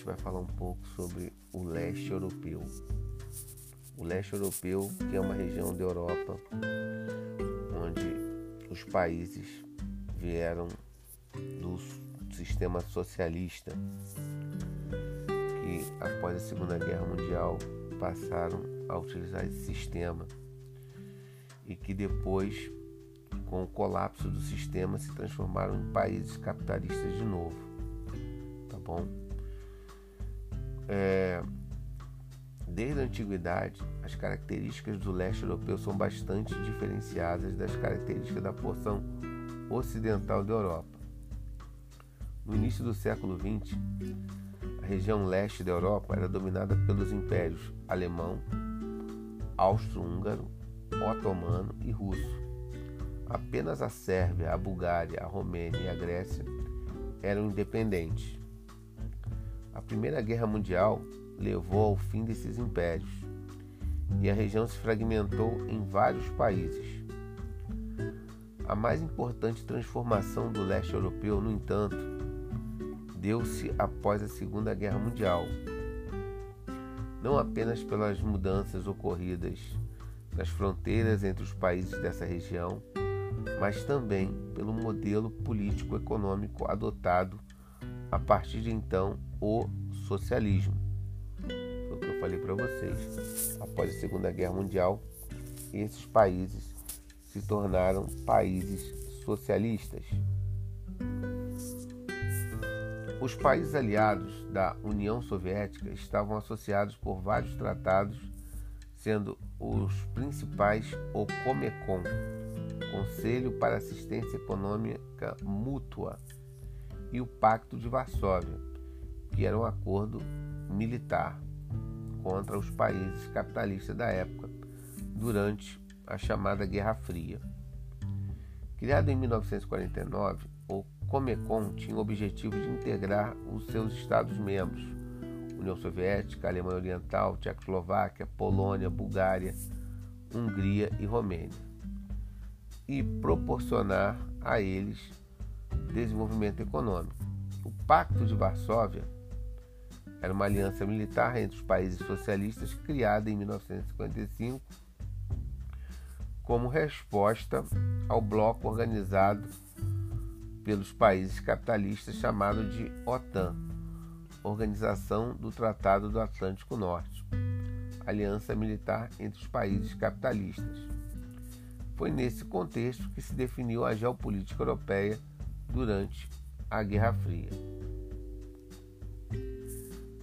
gente vai falar um pouco sobre o leste europeu. O leste europeu, que é uma região da Europa onde os países vieram do sistema socialista, que após a Segunda Guerra Mundial passaram a utilizar esse sistema e que depois, com o colapso do sistema, se transformaram em países capitalistas de novo. Bom? É, desde a antiguidade, as características do leste europeu são bastante diferenciadas das características da porção ocidental da Europa. No início do século XX, a região leste da Europa era dominada pelos impérios alemão, austro-húngaro, otomano e russo. Apenas a Sérvia, a Bulgária, a Romênia e a Grécia eram independentes. A Primeira Guerra Mundial levou ao fim desses impérios e a região se fragmentou em vários países. A mais importante transformação do leste europeu, no entanto, deu-se após a Segunda Guerra Mundial, não apenas pelas mudanças ocorridas nas fronteiras entre os países dessa região, mas também pelo modelo político-econômico adotado a partir de então, o socialismo. Foi o que eu falei para vocês. Após a Segunda Guerra Mundial, esses países se tornaram países socialistas. Os países aliados da União Soviética estavam associados por vários tratados, sendo os principais o Comecon, Conselho para Assistência Econômica Mútua, e o Pacto de Varsóvia, que era um acordo militar contra os países capitalistas da época durante a chamada Guerra Fria. Criado em 1949, o Comecon tinha o objetivo de integrar os seus Estados-membros, União Soviética, Alemanha Oriental, Tchecoslováquia, Polônia, Bulgária, Hungria e Romênia, e proporcionar a eles desenvolvimento econômico. O Pacto de Varsóvia era uma aliança militar entre os países socialistas criada em 1955 como resposta ao bloco organizado pelos países capitalistas chamado de OTAN, Organização do Tratado do Atlântico Norte, aliança militar entre os países capitalistas. Foi nesse contexto que se definiu a geopolítica europeia durante a Guerra Fria.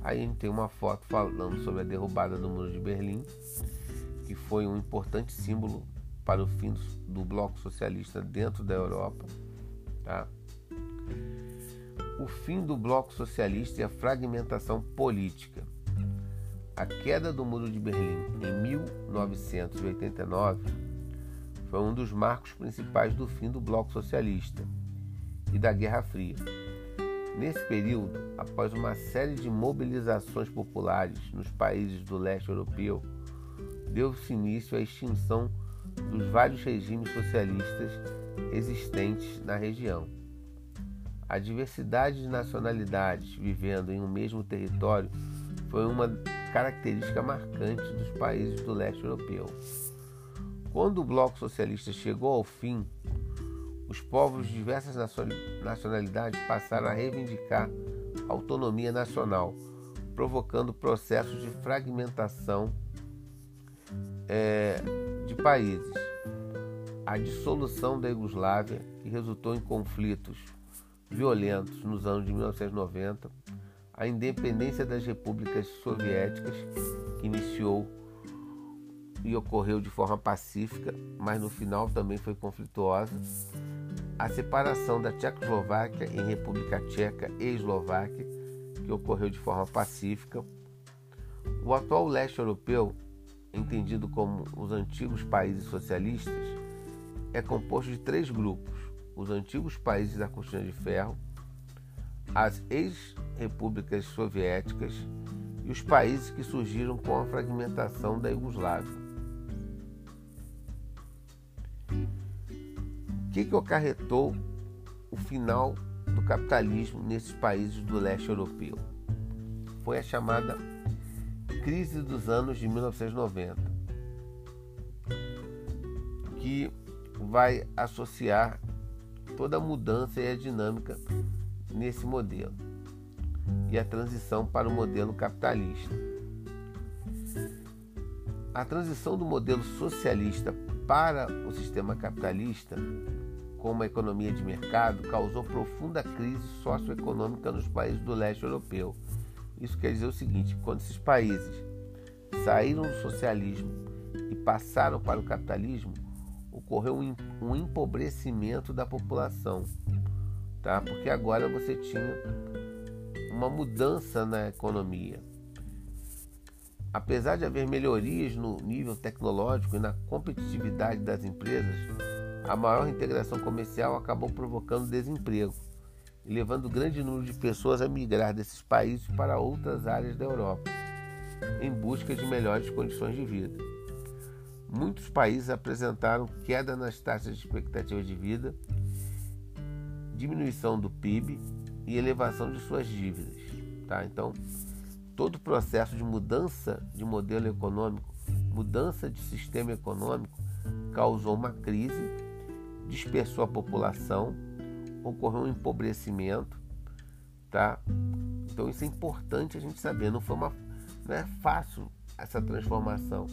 Aí a gente tem uma foto falando sobre a derrubada do Muro de Berlim, que foi um importante símbolo para o fim do bloco socialista dentro da Europa. Tá? O fim do bloco socialista e a fragmentação política. A queda do Muro de Berlim em 1989 foi um dos marcos principais do fim do bloco socialista e da Guerra Fria. Nesse período, após uma série de mobilizações populares nos países do leste europeu, deu-se início à extinção dos vários regimes socialistas existentes na região. A diversidade de nacionalidades vivendo em um mesmo território foi uma característica marcante dos países do leste europeu. Quando o bloco socialista chegou ao fim, os povos de diversas nacionalidades passaram a reivindicar autonomia nacional, provocando processos de fragmentação é, de países. A dissolução da Iugoslávia, que resultou em conflitos violentos nos anos de 1990, a independência das repúblicas soviéticas, que iniciou e ocorreu de forma pacífica, mas no final também foi conflituosa, a separação da Tchecoslováquia em República Tcheca e Eslováquia, que ocorreu de forma pacífica. O atual leste europeu, entendido como os antigos países socialistas, é composto de três grupos: os antigos países da cortina de ferro, as ex-repúblicas soviéticas e os países que surgiram com a fragmentação da Iugoslávia. Que, que acarretou o final do capitalismo nesses países do leste europeu? foi a chamada crise dos anos de 1990, que vai associar toda a mudança e a dinâmica nesse modelo e a transição para o modelo capitalista. A transição do modelo socialista para o sistema capitalista, com uma economia de mercado, causou profunda crise socioeconômica nos países do leste europeu. Isso quer dizer o seguinte: quando esses países saíram do socialismo e passaram para o capitalismo, ocorreu um empobrecimento da população, tá? Porque agora você tinha uma mudança na economia. Apesar de haver melhorias no nível tecnológico e na competitividade das empresas, a maior integração comercial acabou provocando desemprego levando grande número de pessoas a migrar desses países para outras áreas da Europa, em busca de melhores condições de vida. Muitos países apresentaram queda nas taxas de expectativa de vida, diminuição do PIB e elevação de suas dívidas. Tá? Então, todo o processo de mudança de modelo econômico, mudança de sistema econômico, causou uma crise, dispersou a população, ocorreu um empobrecimento. Tá? Então, isso é importante a gente saber. Não, foi uma, não é fácil essa transformação.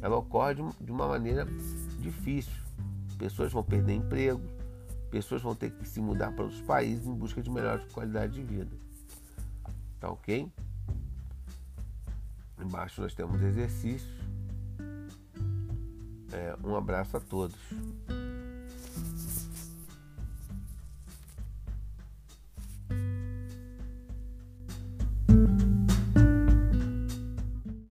Ela ocorre de uma maneira difícil. Pessoas vão perder emprego, pessoas vão ter que se mudar para outros países em busca de melhor qualidade de vida. Tá ok? Embaixo nós temos exercícios. É, um abraço a todos.